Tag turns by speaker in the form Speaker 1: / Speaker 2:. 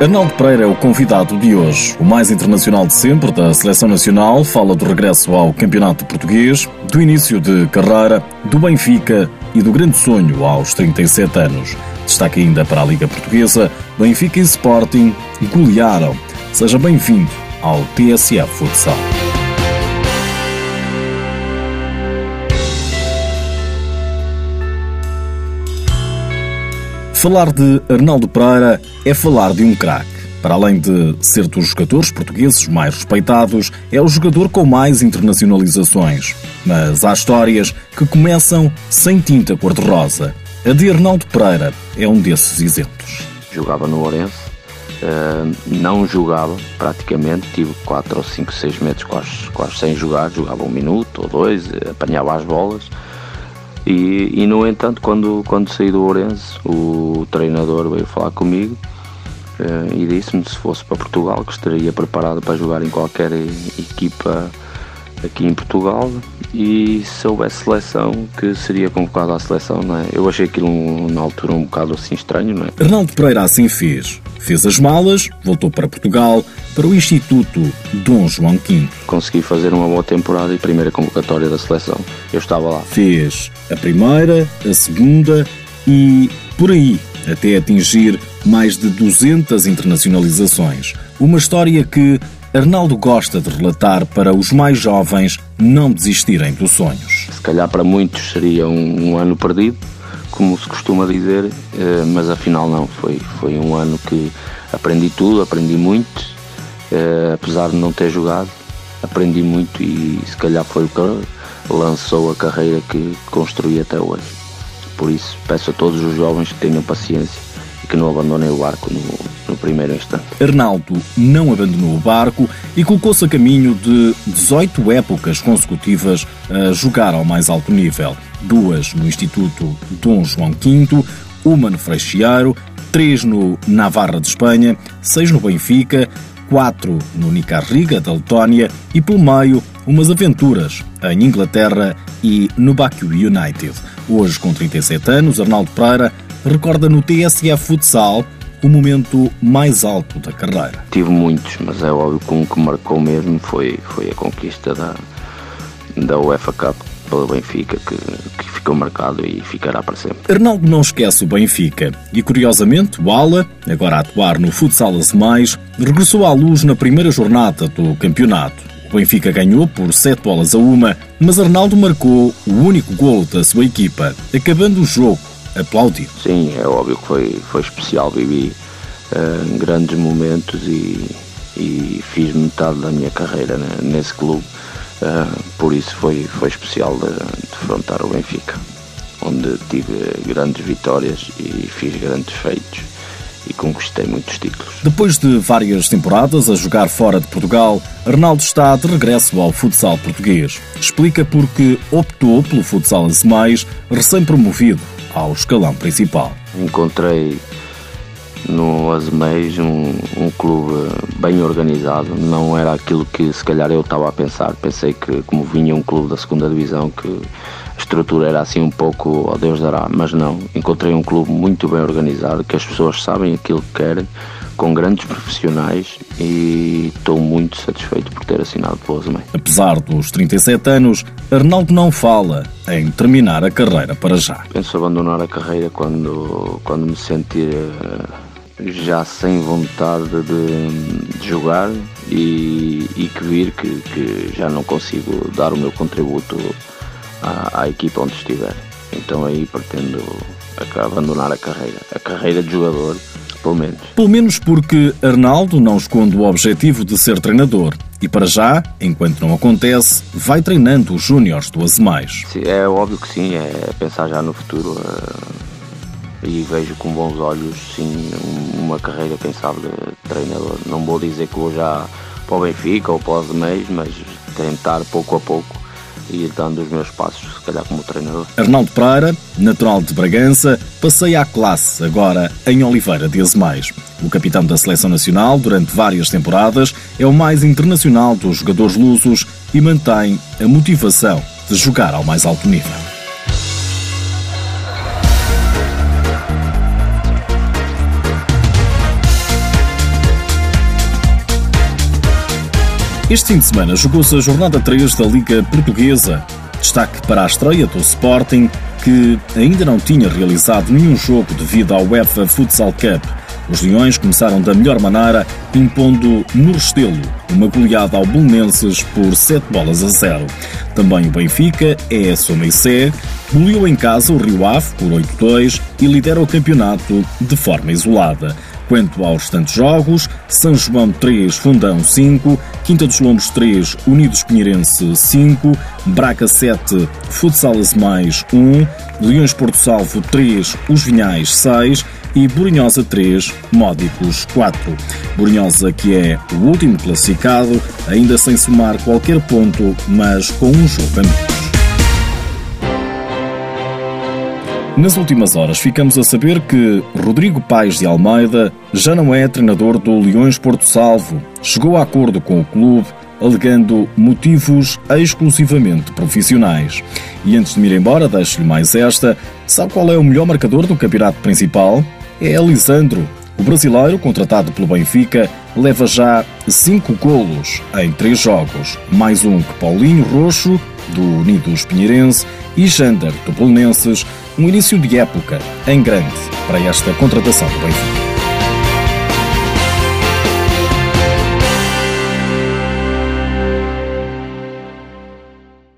Speaker 1: Arnaldo Pereira é o convidado de hoje. O mais internacional de sempre da Seleção Nacional fala do regresso ao Campeonato Português, do início de carreira, do Benfica e do grande sonho aos 37 anos. Destaca ainda para a Liga Portuguesa, Benfica e Sporting golearam. Seja bem-vindo ao TSF Futsal. Falar de Arnaldo Pereira é falar de um craque. Para além de ser dos jogadores portugueses mais respeitados, é o jogador com mais internacionalizações. Mas há histórias que começam sem tinta cor-de-rosa. A de Arnaldo Pereira é um desses exemplos.
Speaker 2: Jogava no Orense, eh, não jogava praticamente, tive 4 ou 5, 6 metros quase, quase sem jogar, jogava um minuto ou dois, apanhava as bolas e, e, no entanto, quando, quando saí do Ourense, o treinador veio falar comigo uh, e disse-me se fosse para Portugal que estaria preparado para jogar em qualquer equipa aqui em Portugal e se houvesse seleção que seria convocado à seleção, não é? Eu achei aquilo na altura um bocado assim estranho, não é?
Speaker 1: Arnaldo Pereira assim fez. Fez as malas, voltou para Portugal, para o Instituto Dom João V.
Speaker 2: Consegui fazer uma boa temporada e primeira convocatória da seleção. Eu estava lá.
Speaker 1: Fez a primeira, a segunda e por aí até atingir mais de 200 internacionalizações. Uma história que Arnaldo gosta de relatar para os mais jovens não desistirem dos sonhos.
Speaker 2: Se calhar para muitos seria um, um ano perdido, como se costuma dizer, eh, mas afinal não. Foi, foi um ano que aprendi tudo, aprendi muito, eh, apesar de não ter jogado, aprendi muito e se calhar foi o que lançou a carreira que construí até hoje. Por isso peço a todos os jovens que tenham paciência e que não abandonem o barco no, no primeiro instante.
Speaker 1: Arnaldo não abandonou o barco e colocou-se a caminho de 18 épocas consecutivas a jogar ao mais alto nível. Duas no Instituto Dom João V, uma no Freixeiro, três no Navarra de Espanha, seis no Benfica, quatro no Nicarriga da Letónia e pelo meio umas aventuras em Inglaterra e no Baku United. Hoje, com 37 anos, Arnaldo Pereira recorda no TSF Futsal o momento mais alto da carreira?
Speaker 2: Tive muitos, mas é óbvio que um que marcou mesmo foi, foi a conquista da, da UEFA Cup pelo Benfica, que, que ficou marcado e ficará para sempre.
Speaker 1: Arnaldo não esquece o Benfica e, curiosamente, o Ala, agora a atuar no Futsal Mais, regressou à luz na primeira jornada do campeonato. O Benfica ganhou por 7 bolas a uma, mas Arnaldo marcou o único gol da sua equipa, acabando o jogo aplaudido.
Speaker 2: Sim, é óbvio que foi, foi especial. Vivi uh, grandes momentos e, e fiz metade da minha carreira né, nesse clube. Uh, por isso foi, foi especial de, defrontar o Benfica, onde tive grandes vitórias e fiz grandes feitos e conquistei muitos títulos.
Speaker 1: Depois de várias temporadas a jogar fora de Portugal, Arnaldo está de regresso ao futsal português. Explica porque optou pelo futsal mais recém-promovido ao escalão principal.
Speaker 2: Encontrei no Azeméis um, um clube bem organizado, não era aquilo que se calhar eu estava a pensar. Pensei que, como vinha um clube da segunda divisão, que a estrutura era assim um pouco, ó Deus dará, mas não. Encontrei um clube muito bem organizado, que as pessoas sabem aquilo que querem com grandes profissionais e estou muito satisfeito por ter assinado pelo Azemei.
Speaker 1: Apesar dos 37 anos, Arnaldo não fala em terminar a carreira para já.
Speaker 2: Penso abandonar a carreira quando, quando me sentir eh, já sem vontade de, de jogar e, e, que vir que, que, já não consigo dar o meu contributo à, à equipa onde estiver. Então aí pretendo abandonar a carreira. A carreira de jogador pelo menos.
Speaker 1: Pelo menos porque Arnaldo não esconde o objetivo de ser treinador. E para já, enquanto não acontece, vai treinando os júniores do Azemais.
Speaker 2: É óbvio que sim, é pensar já no futuro. Uh, e vejo com bons olhos, sim, uma carreira, quem sabe, de treinador. Não vou dizer que vou já para o Benfica ou para o Azemais, mas tentar pouco a pouco e dando os meus passos, se calhar como treinador.
Speaker 1: Arnaldo Pereira, natural de Bragança, passeia à classe agora em Oliveira de Azemais. O capitão da seleção nacional durante várias temporadas é o mais internacional dos jogadores lusos e mantém a motivação de jogar ao mais alto nível. Este fim de semana jogou-se a jornada 3 da Liga Portuguesa. Destaque para a estreia do Sporting, que ainda não tinha realizado nenhum jogo devido ao UEFA Futsal Cup. Os Leões começaram da melhor maneira, impondo no Restelo uma goleada ao Belenenses por 7 bolas a 0. Também o Benfica, é Someissé, goleou em casa o Rio Ave por 8-2 e lidera o campeonato de forma isolada. Quanto aos restantes jogos, São João 3, Fundão 5, Quinta dos Lombos 3, Unidos Pinheirense 5, Braga 7, Futsalas mais 1, Leões Porto Salvo 3, Os Vinhais 6 e Burinhosa 3, Módicos 4. Burinhosa que é o último classificado, ainda sem somar qualquer ponto, mas com um jogo a menos. Nas últimas horas ficamos a saber que Rodrigo Paes de Almeida já não é treinador do Leões Porto Salvo. Chegou a acordo com o clube, alegando motivos exclusivamente profissionais. E antes de me ir embora, deixo-lhe mais esta. Sabe qual é o melhor marcador do campeonato principal? É Elisandro. O brasileiro, contratado pelo Benfica, leva já cinco golos em três jogos, mais um que Paulinho Roxo, do Unidos Pinheirense, e Jander, do Polonenses, um início de época em grande para esta contratação do Benfica.